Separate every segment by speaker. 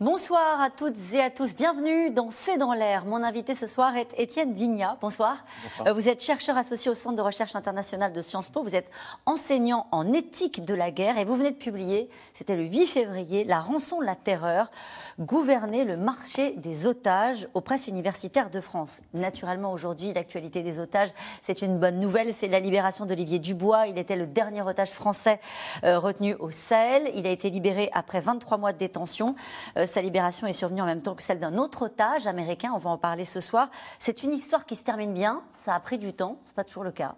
Speaker 1: Bonsoir à toutes et à tous. Bienvenue dans C'est dans l'air. Mon invité ce soir est Étienne Vignat. Bonsoir.
Speaker 2: Bonsoir.
Speaker 1: Euh, Vous êtes chercheur associé au Centre de recherche internationale de Sciences Po. Vous êtes enseignant en éthique de la guerre et vous venez de publier, c'était le 8 février, La rançon, la terreur, gouverner le marché des otages aux presses universitaires de France. Naturellement, aujourd'hui, l'actualité des otages, c'est une bonne nouvelle. C'est la libération d'Olivier Dubois. Il était le dernier otage français euh, retenu au Sahel. Il a été libéré après 23 mois de détention. Euh, sa libération est survenue en même temps que celle d'un autre otage américain. On va en parler ce soir. C'est une histoire qui se termine bien. Ça a pris du temps. C'est pas toujours le cas.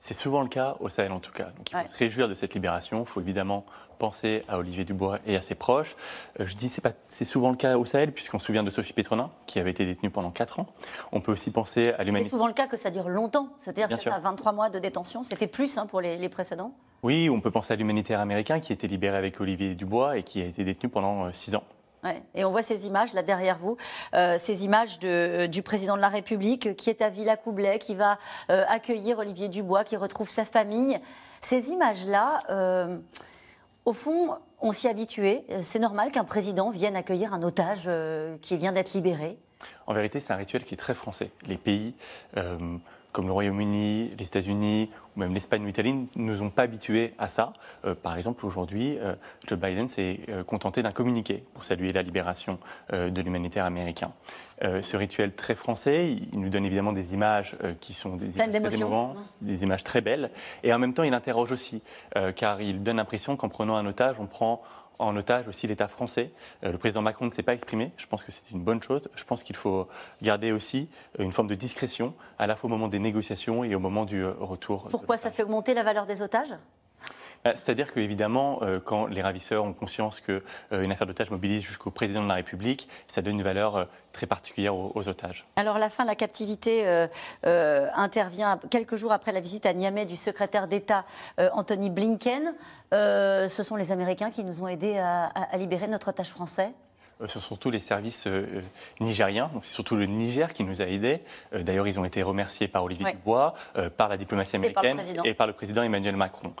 Speaker 2: C'est souvent le cas au Sahel en tout cas. Donc il faut
Speaker 1: Ouais.
Speaker 2: se réjouir de cette libération. Il faut évidemment penser à Olivier Dubois et à ses proches. Euh, je dis c'est pas c'est souvent le cas au Sahel puisqu'on se souvient de Sophie Pétronin qui avait été détenue pendant 4 ans. On peut aussi penser à
Speaker 1: C'est
Speaker 2: l'humanité.
Speaker 1: souvent le cas que ça dure longtemps. C'est-à-dire que ça a 23 mois de détention. C'était plus hein, pour les, les précédents.
Speaker 2: Oui, on peut penser à l'humanitaire américain qui a été libéré avec Olivier Dubois et qui a été détenu pendant 6 ans.
Speaker 1: Et on voit ces images là derrière vous, euh, ces images euh, du président de la République qui est à Villacoublay, qui va euh, accueillir Olivier Dubois, qui retrouve sa famille. Ces images-là, au fond, on s'y habitué. Euh, C'est normal qu'un président vienne accueillir un otage qui vient d'être libéré.
Speaker 2: En vérité, c'est un rituel qui est très français. Les pays comme le Royaume-Uni, les États-Unis ou même l'Espagne ou l'Italie ne nous ont pas habitués à ça. Euh, par exemple, aujourd'hui, euh, Joe Biden s'est euh, contenté d'un communiqué pour saluer la libération de l'humanitaire américain. Ce rituel très français, il nous donne évidemment des images qui sont des images très émouvantes, des images très belles, et en même temps, il interroge aussi, car il donne l'impression qu'en prenant un otage, on prend en otage aussi l'État français. Euh, le président Macron ne s'est pas exprimé. Je pense que c'est une bonne chose. Je pense qu'il faut garder aussi euh, une forme de discrétion, à la fois au moment des négociations et au moment du euh, retour.
Speaker 1: Pourquoi ça fait augmenter la valeur des otages?
Speaker 2: C'est-à-dire qu'évidemment, euh, quand les ravisseurs ont conscience qu'une affaire d'otage mobilise jusqu'au président de la République, ça donne une valeur euh, très particulière aux, otages.
Speaker 1: Alors la fin de la captivité euh, euh, intervient quelques jours après la visite à Niamey du secrétaire d'État euh, Anthony Blinken. Euh, ce sont les Américains qui nous ont aidés à- à libérer notre otage français.
Speaker 2: Euh, Ce sont surtout les services euh, euh, nigériens, donc c'est surtout le Niger qui nous a aidés. D'ailleurs, ils ont été remerciés par Olivier
Speaker 1: Ouais.
Speaker 2: Dubois, par la diplomatie américaine et par le président Emmanuel Macron.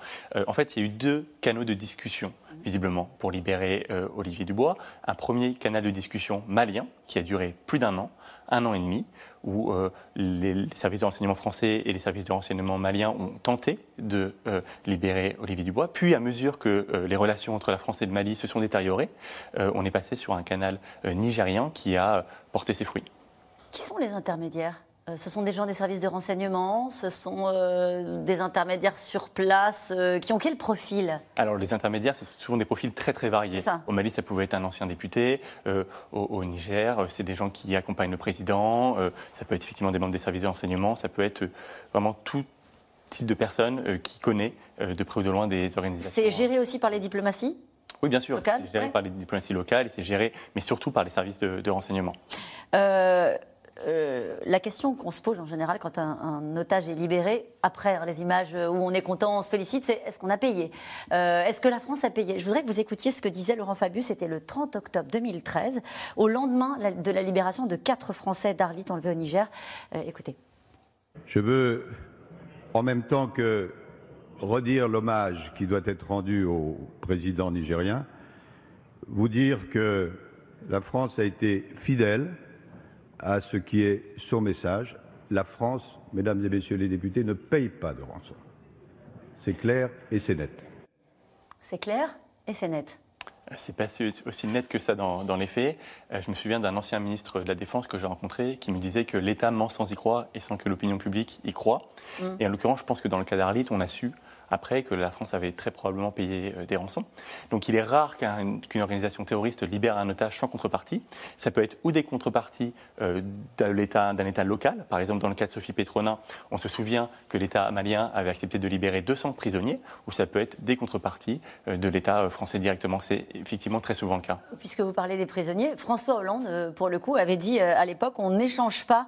Speaker 2: En fait, il y a eu deux canaux de discussion, visiblement, pour libérer euh, Olivier Dubois. Un premier canal de discussion malien, qui a duré plus d'un an, un an et demi, où euh, les, services de renseignement français et les services de renseignement maliens ont tenté de euh, libérer Olivier Dubois. Puis, à mesure que les relations entre la France et le Mali se sont détériorées, on est passé sur un canal nigérien qui a porté ses fruits.
Speaker 1: Qui sont les intermédiaires? Ce sont des gens des services de renseignement, ce sont euh, des intermédiaires sur place euh, qui ont quel profil?
Speaker 2: Alors, les intermédiaires, c'est souvent des profils très très variés.
Speaker 1: Ça.
Speaker 2: Au Mali, ça pouvait être un ancien député. euh, au, au Niger, euh, c'est des gens qui accompagnent le président. euh, ça peut être effectivement des membres des services de renseignement. Ça peut être euh, vraiment tout type de personnes euh, qui connaît euh, de près ou de loin des organisations.
Speaker 1: C'est géré aussi par les diplomaties?
Speaker 2: Oui, bien sûr. C'est géré
Speaker 1: ouais.
Speaker 2: par les diplomaties locales c'est géré, mais surtout par les services de, de renseignement.
Speaker 1: Euh, euh, la question qu'on se pose en général quand un, otage est libéré, après hein, les images où on est content, on se félicite, c'est est-ce qu'on a payé Euh, Est-ce que la France a payé? Je voudrais que vous écoutiez ce que disait Laurent Fabius, c'était le 30 octobre 2013, au lendemain de la libération de quatre Français d'Arlit enlevés au Niger. Euh, écoutez.
Speaker 3: Je veux, en même temps que redire l'hommage qui doit être rendu au président nigérien, vous dire que la France a été fidèle à ce qui est son message. La France, mesdames et messieurs les députés, ne paye pas de rançon. C'est clair et c'est net.
Speaker 1: C'est clair et c'est net.
Speaker 2: C'est pas si- aussi net que ça dans, dans les faits. Euh, je me souviens d'un ancien ministre de la Défense que j'ai rencontré qui me disait que l'État ment sans y croire et sans que l'opinion publique y croit. Et en l'occurrence, je pense que dans le cas d'Arlit, on a su après que la France avait très probablement payé euh, des rançons. Donc il est rare qu'un- qu'une organisation terroriste libère un otage sans contrepartie. Ça peut être ou des contreparties euh, d'un État, local. Par exemple, dans le cas de Sophie Pétronin, on se souvient que l'État malien avait accepté de libérer 200 prisonniers, ou ça peut être des contreparties euh, de l'État français directement. C'est effectivement très souvent le cas.
Speaker 1: Puisque vous parlez des prisonniers, François Hollande, pour le coup, avait dit à l'époque on n'échange pas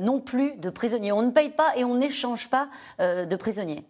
Speaker 1: non plus de prisonniers. On ne paye pas et on n'échange pas de prisonniers.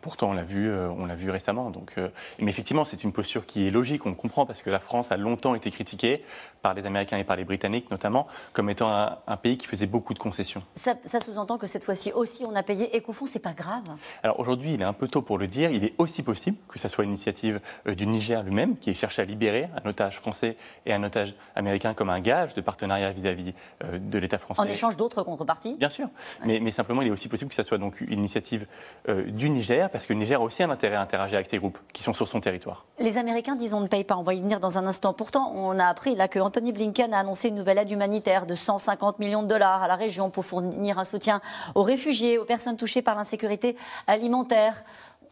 Speaker 2: Pourtant, on l'a vu, euh, on l'a vu récemment. Donc, euh, mais effectivement, c'est une posture qui est logique. On comprend parce que la France a longtemps été critiquée par les Américains et par les Britanniques, notamment, comme étant un, pays qui faisait beaucoup de concessions.
Speaker 1: Ça, sous-entend que cette fois-ci aussi, on a payé. Et qu'au fond, c'est pas grave?
Speaker 2: Alors aujourd'hui, il est un peu tôt pour le dire. Il est aussi possible que ça soit une initiative euh, du Niger lui-même qui cherche à libérer un otage français et un otage américain comme un gage de partenariat vis-à-vis de l'État français.
Speaker 1: En échange d'autres contreparties?
Speaker 2: Bien sûr. Mais, mais, simplement, il est aussi possible que ça soit donc une initiative du Parce que le Niger a aussi un intérêt à interagir avec ces groupes qui sont sur son territoire.
Speaker 1: Les Américains disent on ne paye pas, on va y venir dans un instant. Pourtant, on a appris là que Anthony Blinken a annoncé une nouvelle aide humanitaire de 150 millions de dollars à la région pour fournir un soutien aux réfugiés, aux personnes touchées par l'insécurité alimentaire.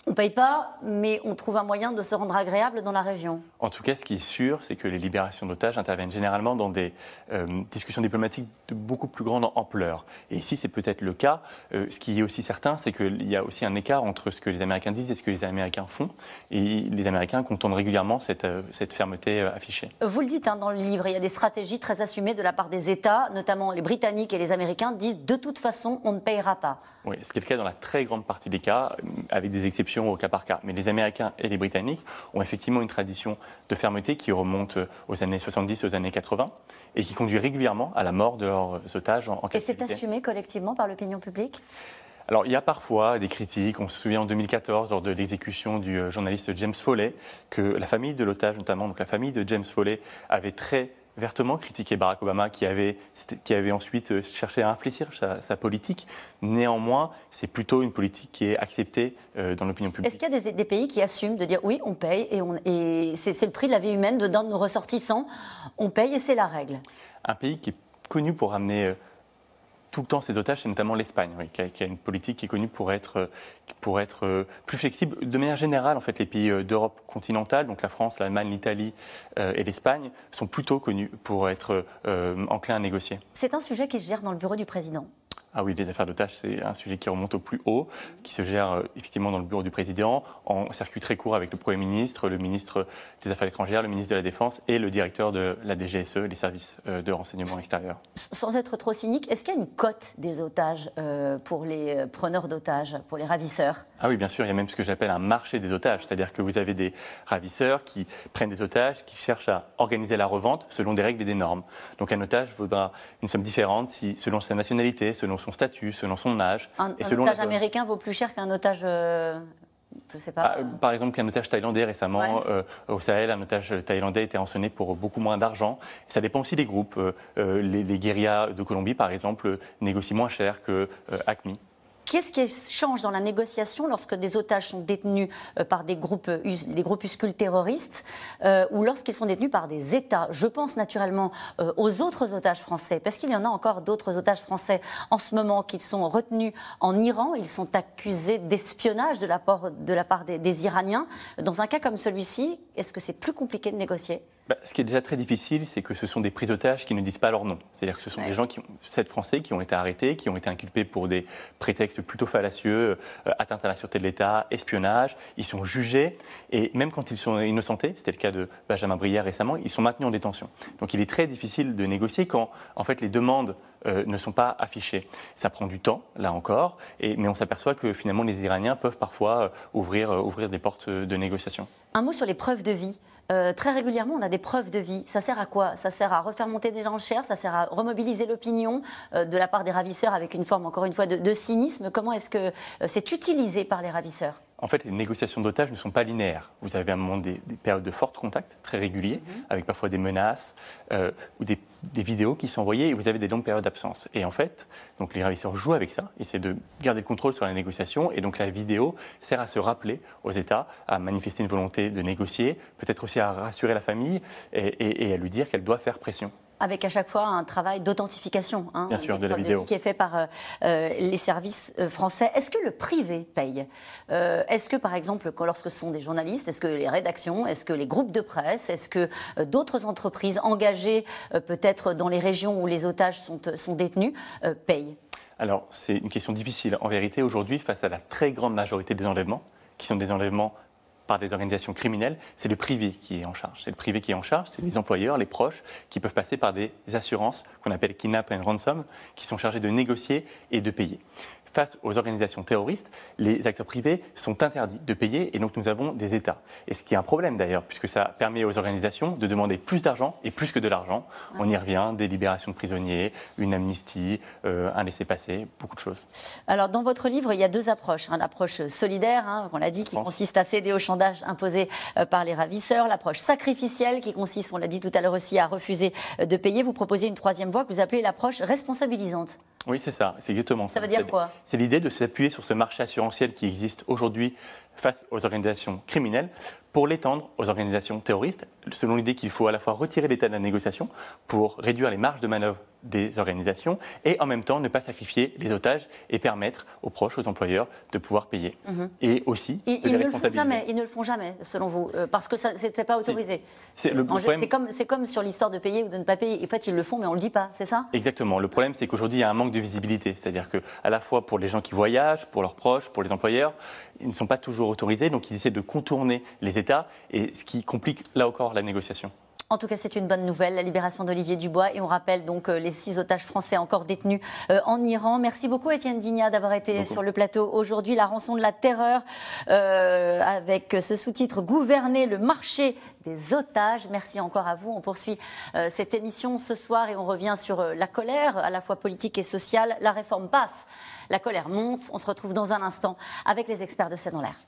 Speaker 1: On ne paye pas, mais on trouve un moyen de se rendre agréable dans la région.
Speaker 2: En tout cas, ce qui est sûr, c'est que les libérations d'otages interviennent généralement dans des euh, discussions diplomatiques de beaucoup plus grande ampleur. Et ici, c'est peut-être le cas. Euh, ce qui est aussi certain, c'est qu'il y a aussi un écart entre ce que les Américains disent et ce que les Américains font. Et les Américains contournent régulièrement cette, euh, cette fermeté affichée.
Speaker 1: Vous le dites hein, dans le livre, il y a des stratégies très assumées de la part des États, notamment les Britanniques et les Américains disent de toute façon, on ne payera pas.
Speaker 2: Oui, ce qui est le cas dans la très grande partie des cas, avec des exceptions au cas par cas. Mais les Américains et les Britanniques ont effectivement une tradition de fermeté qui remonte aux années 70, aux années 80, et qui conduit régulièrement à la mort de leurs otages en, en
Speaker 1: Et c'est assumé collectivement par l'opinion publique?
Speaker 2: Alors, il y a parfois des critiques. On se souvient en 2014, lors de l'exécution du euh, journaliste James Foley, que la famille de l'otage, notamment, donc la famille de James Foley, avait très vertement critiqué Barack Obama, qui avait, qui avait ensuite euh, cherché à infléchir sa, politique. Néanmoins, c'est plutôt une politique qui est acceptée euh, dans l'opinion publique.
Speaker 1: Est-ce qu'il y a des, pays qui assument de dire oui, on paye et, et c'est le prix de la vie humaine de, de nos ressortissants, on paye et c'est la règle?
Speaker 2: Un pays qui est connu pour amener euh, tout le temps ses otages, c'est notamment l'Espagne, qui, a, une politique qui est connue pour être, pour être euh, plus flexible. De manière générale, en fait, les pays euh, d'Europe continentale, donc la France, l'Allemagne, l'Italie euh, et l'Espagne, sont plutôt connus pour être enclins à négocier.
Speaker 1: C'est un sujet qui se gère dans le bureau du président.
Speaker 2: Ah oui, les affaires d'otages, c'est un sujet qui remonte au plus haut, qui se gère euh, effectivement dans le bureau du président, en circuit très court avec le Premier ministre, le ministre des Affaires étrangères, le ministre de la Défense et le directeur de la DGSE, les services euh, de renseignement extérieur.
Speaker 1: Sans être trop cynique, est-ce qu'il y a une cote des otages euh, pour les preneurs d'otages, pour les ravisseurs?
Speaker 2: Ah oui, bien sûr, il y a même ce que j'appelle un marché des otages, c'est-à-dire que vous avez des ravisseurs qui prennent des otages, qui cherchent à organiser la revente selon des règles et des normes. Donc un otage vaudra une somme différente si, selon sa nationalité, selon son statut, selon son âge.
Speaker 1: Un, et selon otage américain vaut plus cher qu'un otage. Euh, je sais pas.
Speaker 2: Ah, par exemple, qu'un otage thaïlandais récemment euh, au Sahel, un otage thaïlandais était rançonné pour beaucoup moins d'argent. Ça dépend aussi des groupes. Euh, les, les, guérillas de Colombie, par exemple, négocient moins cher que ACMI.
Speaker 1: Qu'est-ce qui change dans la négociation lorsque des otages sont détenus euh, par des, groupes, des groupuscules terroristes euh, ou lorsqu'ils sont détenus par des États? Je pense naturellement euh, aux autres otages français, parce qu'il y en a encore d'autres otages français en ce moment qui sont retenus en Iran. Ils sont accusés d'espionnage de la part des Iraniens. Dans un cas comme celui-ci, est-ce que c'est plus compliqué de négocier?
Speaker 2: Bah, ce qui est déjà très difficile, c'est que ce sont des prises d'otages qui ne disent pas leur nom. C'est-à-dire que ce sont des gens, qui ont, sept Français, qui ont été arrêtés, qui ont été inculpés pour des prétextes plutôt fallacieux, euh, atteinte à la sûreté de l'État, espionnage. Ils sont jugés et même quand ils sont innocentés, c'était le cas de Benjamin Brière récemment, ils sont maintenus en détention. Donc il est très difficile de négocier quand en fait les demandes euh, ne sont pas affichées. Ça prend du temps, là encore, mais on s'aperçoit que finalement les Iraniens peuvent parfois euh, ouvrir, ouvrir des portes de négociation.
Speaker 1: Un mot sur les preuves de vie. Euh, très régulièrement, on a des preuves de vie. Ça sert à quoi? Ça sert à refaire monter des enchères, ça sert à remobiliser l'opinion euh, de la part des ravisseurs avec une forme, encore une fois, de, cynisme. Comment est-ce que euh, c'est utilisé par les ravisseurs?
Speaker 2: En fait, les négociations d'otages ne sont pas linéaires. Vous avez à un moment des, périodes de fort contact, très réguliers, mhm. avec parfois des menaces ou des, vidéos qui sont envoyées, et vous avez des longues périodes d'absence. Et en fait, donc les ravisseurs jouent avec ça, essaient de garder le contrôle sur la négociation, et donc la vidéo sert à se rappeler aux États, à manifester une volonté de négocier, peut-être aussi à rassurer la famille et, à lui dire qu'elle doit faire pression
Speaker 1: avec à chaque fois un travail d'authentification
Speaker 2: hein, de la vidéo
Speaker 1: qui est fait par euh, euh, les services euh, français. Est-ce que le privé paye? Est-ce que par exemple, lorsque ce sont des journalistes, est-ce que les rédactions, est-ce que les groupes de presse, est-ce que d'autres entreprises engagées peut-être dans les régions où les otages sont, sont détenus payent?
Speaker 2: Alors c'est une question difficile. En vérité, aujourd'hui, face à la très grande majorité des enlèvements, qui sont des enlèvements par des organisations criminelles, c'est le privé qui est en charge. C'est le privé qui est en charge, c'est les employeurs, les proches, qui peuvent passer par des assurances qu'on appelle kidnap and ransom, qui sont chargés de négocier et de payer. Face aux organisations terroristes, les acteurs privés sont interdits de payer et donc nous avons des États. Et ce qui est un problème d'ailleurs, puisque ça permet aux organisations de demander plus d'argent et plus que de l'argent. On y revient, des libérations de prisonniers, une amnistie, euh, un laissez-passer, beaucoup de choses.
Speaker 1: Alors dans votre livre, il y a deux approches. Hein. L'approche solidaire, hein, on l'a dit, qui consiste à céder au chandage imposé euh, par les ravisseurs. L'approche sacrificielle, qui consiste, on l'a dit tout à l'heure aussi, à refuser euh, de payer. Vous proposez une troisième voie que vous appelez l'approche responsabilisante.
Speaker 2: Oui, c'est ça, c'est exactement ça.
Speaker 1: Ça veut dire quoi
Speaker 2: C'est l'idée de s'appuyer sur ce marché assurantiel qui existe aujourd'hui face aux organisations criminelles pour l'étendre aux organisations terroristes, selon l'idée qu'il faut à la fois retirer l'État de la négociation pour réduire les marges de manœuvre des organisations et en même temps ne pas sacrifier les otages et permettre aux proches, aux employeurs de pouvoir payer. Mhm. Et aussi de
Speaker 1: les
Speaker 2: ils
Speaker 1: responsabiliser. Ne jamais, ils ne le font jamais, selon vous, euh, parce que ça n'était pas autorisé. C'est comme, comme, sur l'histoire de payer ou de ne pas payer. En fait, ils le font, mais on ne le dit pas, c'est ça?
Speaker 2: Exactement. Le problème, c'est qu'aujourd'hui, il y a un manque de visibilité. C'est-à-dire que, à la fois pour les gens qui voyagent, pour leurs proches, pour les employeurs, ils ne sont pas toujours autorisés, donc ils essaient de contourner les États, et ce qui complique là encore la négociation.
Speaker 1: En tout cas, c'est une bonne nouvelle, la libération d'Olivier Dubois. Et on rappelle donc euh, les six otages français encore détenus euh, en Iran. Merci beaucoup, Étienne Digna, d'avoir été sur le plateau aujourd'hui. La rançon de la terreur, euh, avec ce sous-titre Gouverner le marché des otages. Merci encore à vous. On poursuit cette émission ce soir et on revient sur la colère, à la fois politique et sociale. La réforme passe, la colère monte. On se retrouve dans un instant avec les experts de C'est dans l'air.